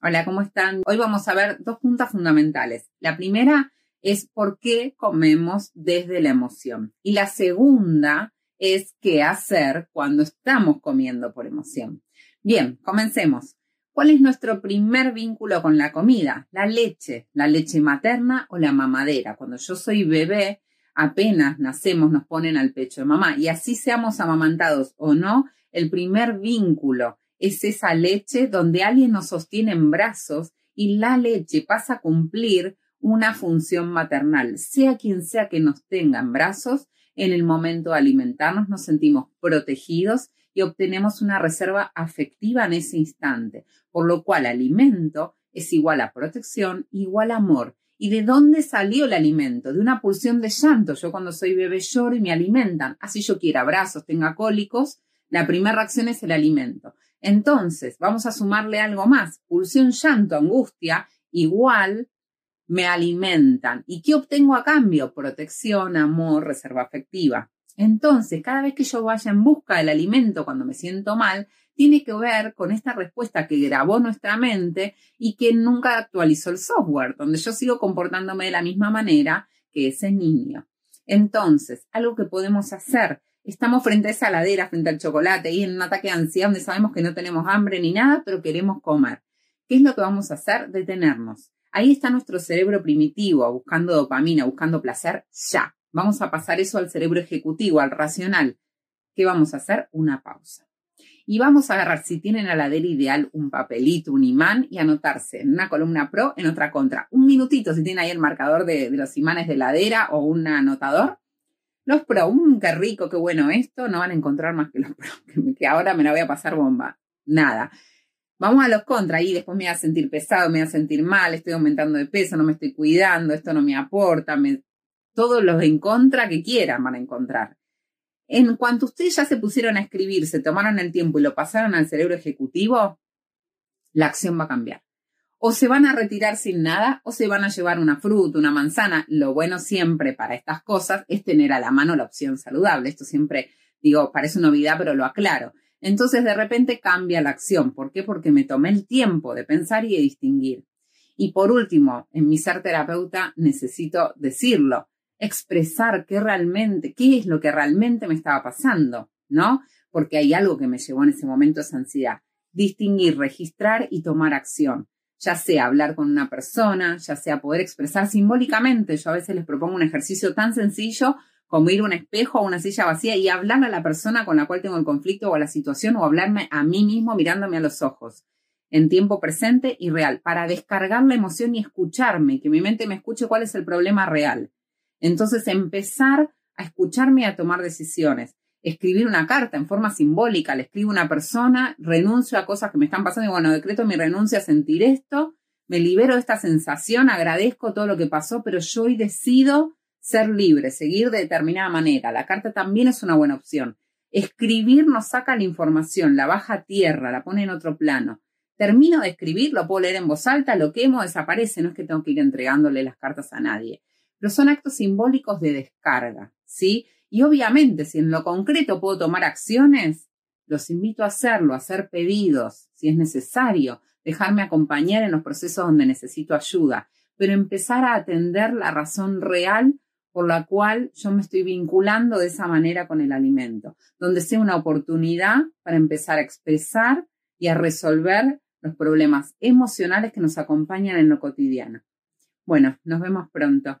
Hola, ¿cómo están? Hoy vamos a ver dos puntas fundamentales. La primera es por qué comemos desde la emoción. Y la segunda es qué hacer cuando estamos comiendo por emoción. Bien, comencemos. ¿Cuál es nuestro primer vínculo con la comida? La leche, la leche materna o la mamadera. Cuando yo soy bebé, apenas nacemos, nos ponen al pecho de mamá. Y así seamos amamantados o no, el primer vínculo es esa leche donde alguien nos sostiene en brazos y la leche pasa a cumplir una función maternal. Sea quien sea que nos tenga en brazos, en el momento de alimentarnos nos sentimos protegidos y obtenemos una reserva afectiva en ese instante, por lo cual alimento es igual a protección, igual a amor. ¿Y de dónde salió el alimento? De una pulsión de llanto. Yo cuando soy bebé lloro y me alimentan. Así yo quiera brazos, tenga cólicos, la primera reacción es el alimento. Entonces, vamos a sumarle algo más. Pulsión, llanto, angustia, igual me alimentan. ¿Y qué obtengo a cambio? Protección, amor, reserva afectiva. Entonces, cada vez que yo vaya en busca del alimento cuando me siento mal, tiene que ver con esta respuesta que grabó nuestra mente y que nunca actualizó el software, donde yo sigo comportándome de la misma manera que ese niño. Entonces, algo que podemos hacer, estamos frente a esa ladera, frente al chocolate y en un ataque de ansiedad donde sabemos que no tenemos hambre ni nada, pero queremos comer. ¿Qué es lo que vamos a hacer? Detenernos. Ahí está nuestro cerebro primitivo, buscando dopamina, buscando placer ya. Vamos a pasar eso al cerebro ejecutivo, al racional. ¿Qué vamos a hacer? Una pausa. Y vamos a agarrar, si tienen a la ideal, un papelito, un imán y anotarse en una columna pro, en otra contra. Un minutito, si tienen ahí el marcador de, los imanes de ladera o un anotador. Los pro, mmm, qué rico, qué bueno esto, no van a encontrar más que los pro, que ahora me la voy a pasar bomba. Nada. Vamos a los contra y después me voy a sentir pesado, me voy a sentir mal, estoy aumentando de peso, no me estoy cuidando, esto no me aporta, todos los en contra que quieran van a encontrar. En cuanto ustedes ya se pusieron a escribir, se tomaron el tiempo y lo pasaron al cerebro ejecutivo, la acción va a cambiar. O se van a retirar sin nada o se van a llevar una fruta, una manzana. Lo bueno siempre para estas cosas es tener a la mano la opción saludable. Esto siempre, digo, parece una novedad, pero lo aclaro. Entonces de repente cambia la acción. ¿Por qué? Porque me tomé el tiempo de pensar y de distinguir. Y por último, en mi ser terapeuta necesito decirlo, expresar qué realmente, qué es lo que realmente me estaba pasando, ¿no? Porque hay algo que me llevó en ese momento esa ansiedad. Distinguir, registrar y tomar acción. Ya sea hablar con una persona, ya sea poder expresar simbólicamente. Yo a veces les propongo un ejercicio tan sencillo como ir a un espejo o una silla vacía y hablar a la persona con la cual tengo el conflicto o a la situación o hablarme a mí mismo mirándome a los ojos en tiempo presente y real, para descargar la emoción y escucharme, que mi mente me escuche cuál es el problema real. Entonces, empezar a escucharme y a tomar decisiones. Escribir una carta en forma simbólica, le escribo a una persona, renuncio a cosas que me están pasando y bueno, decreto mi renuncia a sentir esto, me libero de esta sensación, agradezco todo lo que pasó, pero yo hoy decido ser libre, seguir de determinada manera. La carta también es una buena opción. Escribir nos saca la información, la baja a tierra, la pone en otro plano. Termino de escribir, lo puedo leer en voz alta, lo quemo, desaparece, no es que tengo que ir entregándole las cartas a nadie. Pero son actos simbólicos de descarga, ¿sí? Y obviamente, si en lo concreto puedo tomar acciones, los invito a hacerlo, a hacer pedidos, si es necesario, dejarme acompañar en los procesos donde necesito ayuda, pero empezar a atender la razón real por la cual yo me estoy vinculando de esa manera con el alimento, donde sea una oportunidad para empezar a expresar y a resolver los problemas emocionales que nos acompañan en lo cotidiano. Bueno, nos vemos pronto.